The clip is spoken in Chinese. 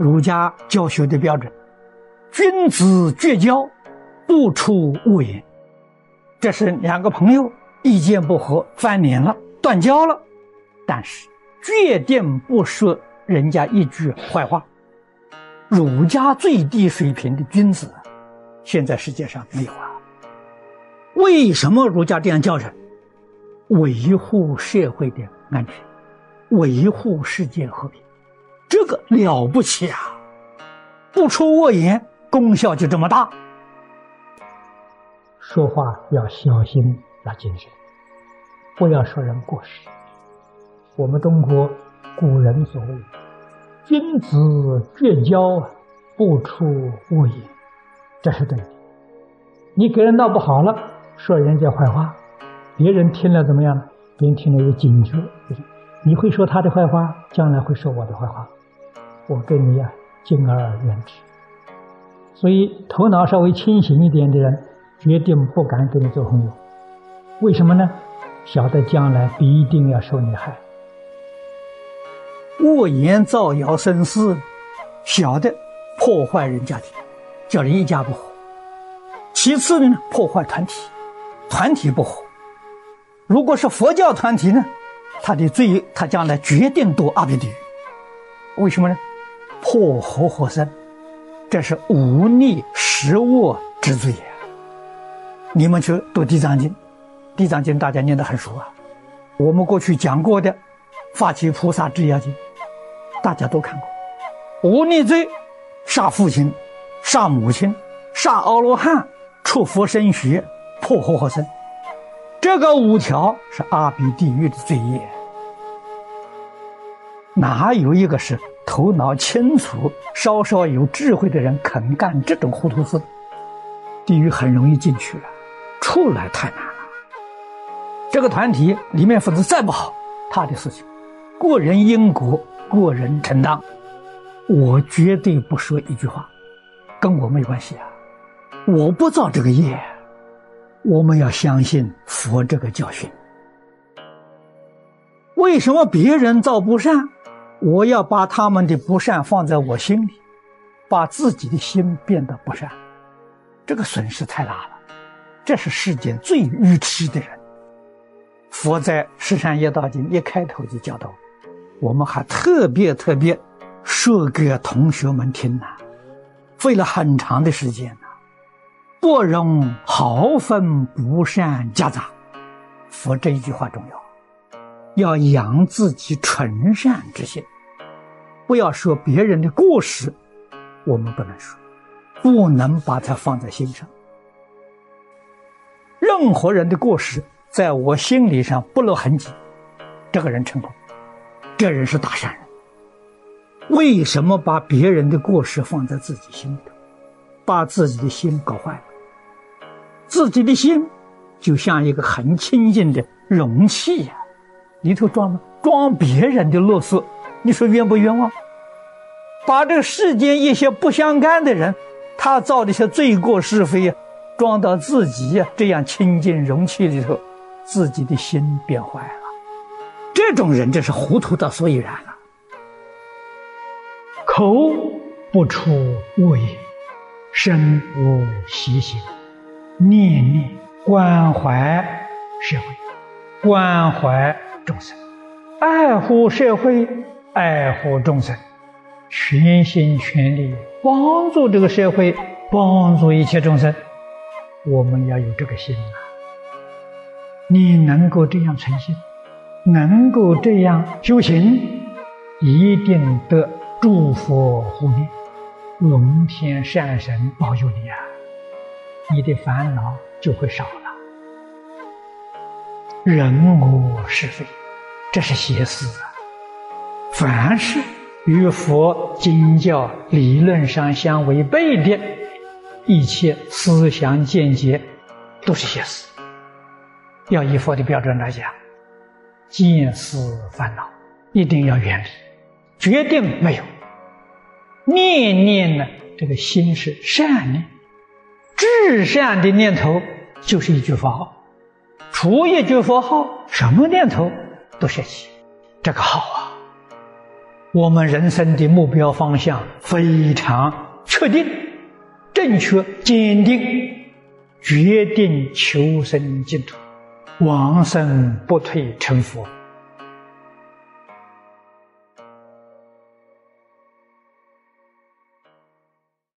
儒家教学的标准：君子绝交，不出恶言。这是两个朋友意见不合，翻脸了，断交了，但是决定不说人家一句坏话。儒家最低水平的君子，现在世界上没有啊。为什么儒家这样教人？维护社会的安全，维护世界和平，这个了不起啊！不出恶言，功效就这么大。说话要小心，要谨慎，不要说人过失。我们中国古人所谓“君子绝交，不出恶言”，这是对的。你给人闹不好了，说人家坏话。别人听了怎么样呢？别人听了有警觉，你会说他的坏话，将来会说我的坏话，我跟你呀敬而远之。所以头脑稍微清醒一点的人，决定不敢跟你做朋友。为什么呢？晓得将来必定要受你害。恶言造谣生事，晓得破坏人家庭，叫人一家不和。其次呢，破坏团体，团体不和。如果是佛教团体呢，他的罪，他将来决定堕阿鼻地狱。为什么呢？破和合僧，这是无逆十恶之罪呀。你们去读《地藏经》，《地藏经》大家念得很熟啊。我们过去讲过的《发起菩萨制要经》，大家都看过。无逆罪，杀父亲，杀母亲，杀阿罗汉，出佛身血，破和合僧。这个五条是阿鼻地狱的罪业，哪有一个是头脑清楚、稍稍有智慧的人肯干这种糊涂事？地狱很容易进去了，出来太难了。这个团体里面分子再不好，他的事情，个人因果，个人承担。我绝对不说一句话，跟我没关系啊，我不造这个业。我们要相信佛这个教训。为什么别人造不善，我要把他们的不善放在我心里，把自己的心变得不善，这个损失太大了。这是世间最愚痴的人。佛在《十善业道经》一开头就教导，我们还特别特别说给同学们听呢，费了很长的时间。不容毫分不善夹杂，佛这一句话重要，要养自己纯善之心，不要说别人的过失，我们不能说，不能把它放在心上。任何人的过失，在我心理上不露痕迹，这个人成功，这人是大善人。为什么把别人的过失放在自己心里头，把自己的心搞坏了？自己的心就像一个很清净的容器呀，里头装装别人的乐事，你说冤不冤枉？把这个世间一些不相干的人，他造的一些罪过是非呀，装到自己呀这样清净容器里头，自己的心变坏了。这种人真是糊涂到所以然了。口不出恶言，身无习行。念念关怀社会，关怀众生，爱护社会，爱护众生，全心全力帮助这个社会，帮助一切众生。我们要有这个心啊！你能够这样诚心，能够这样修行，一定得诸佛护念，龙天善神保佑你啊！你的烦恼就会少了。人我是非，这是邪思啊！凡是与佛经教理论上相违背的，一切思想见解，都是邪思。要以佛的标准来讲，见思烦恼一定要远离，决定没有。念念呢，这个心是善念。至善的念头就是一句佛号，除一句佛号，什么念头多学习。这个好啊！我们人生的目标方向非常确定、正确、坚定，决定求生净土，往生不退成佛。